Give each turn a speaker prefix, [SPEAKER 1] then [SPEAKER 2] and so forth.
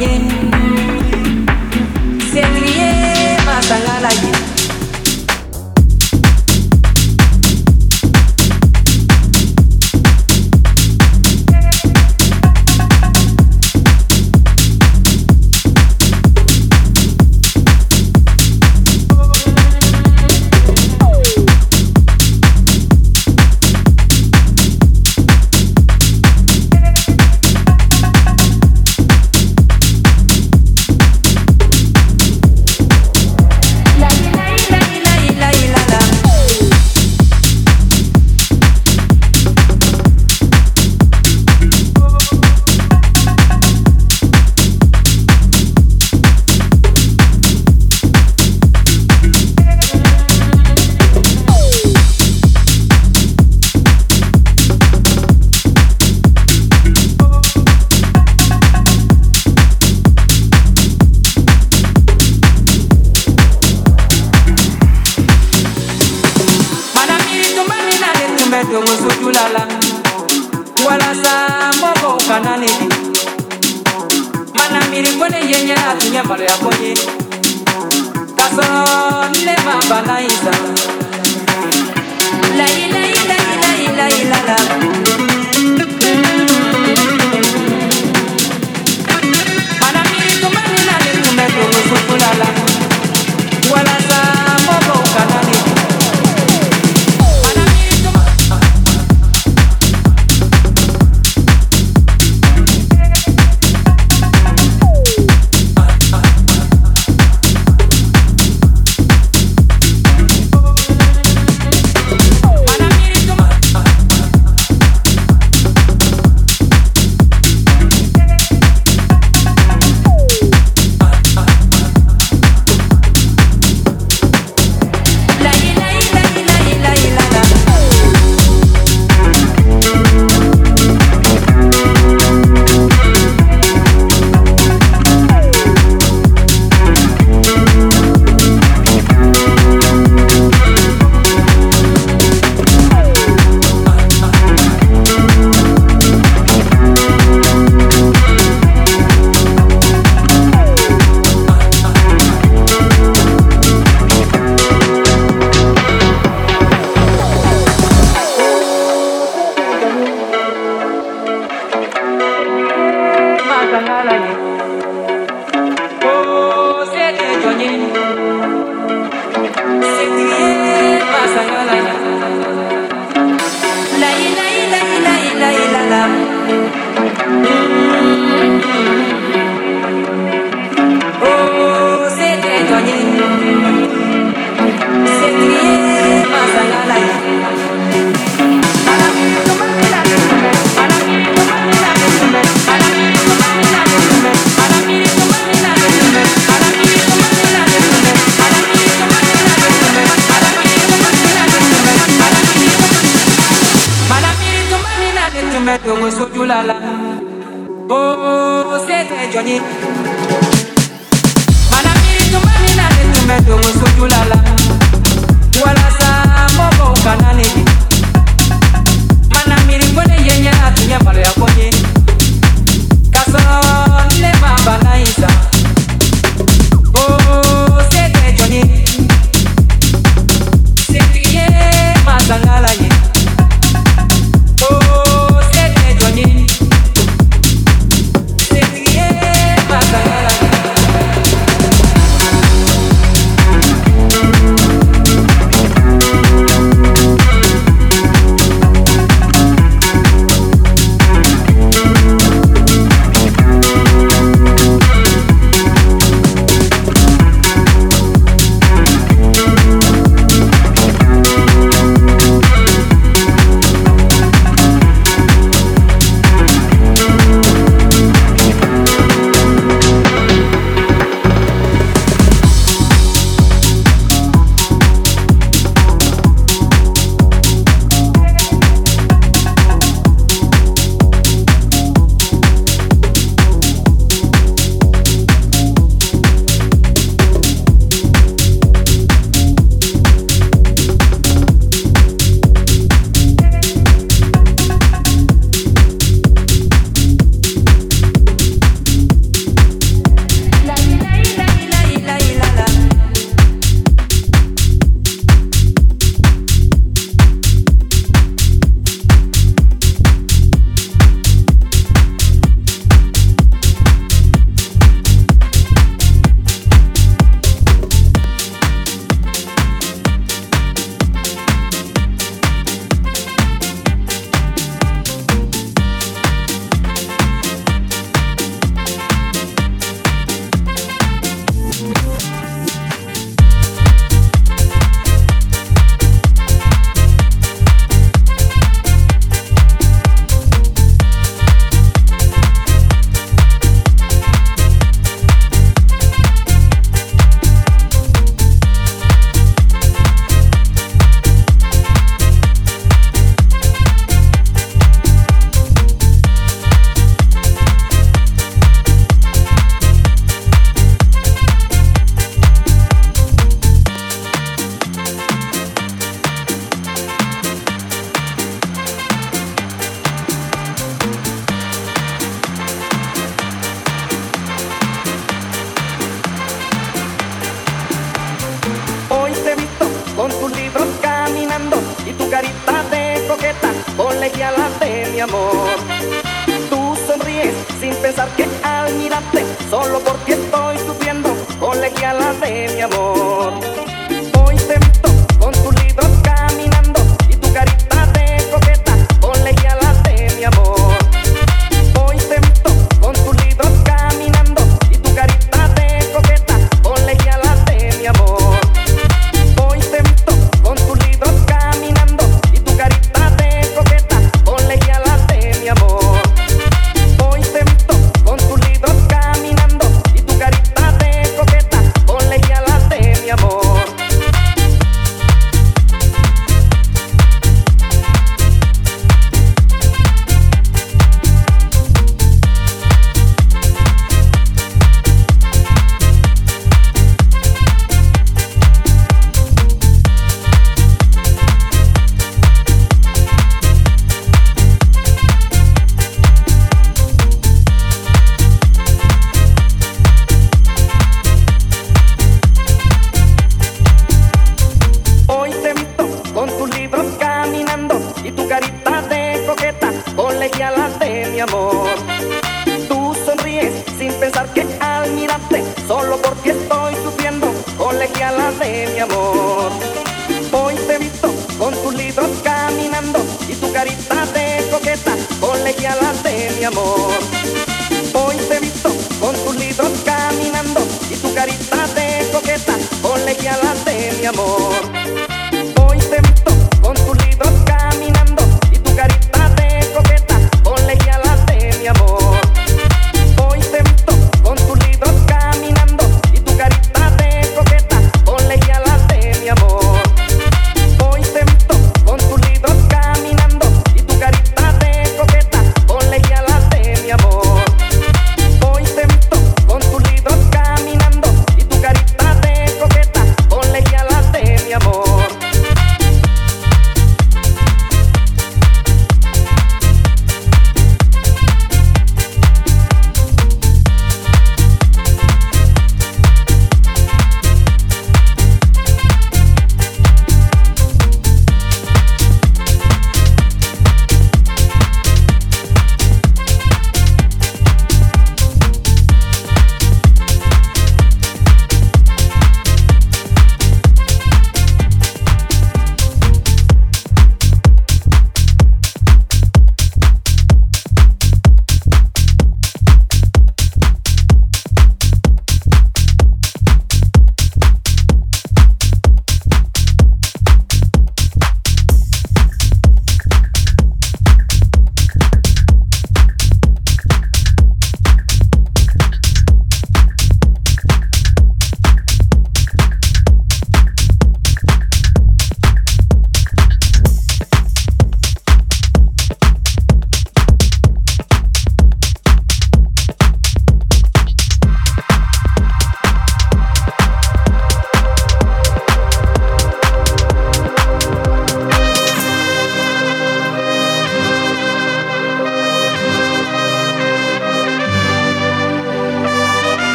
[SPEAKER 1] nie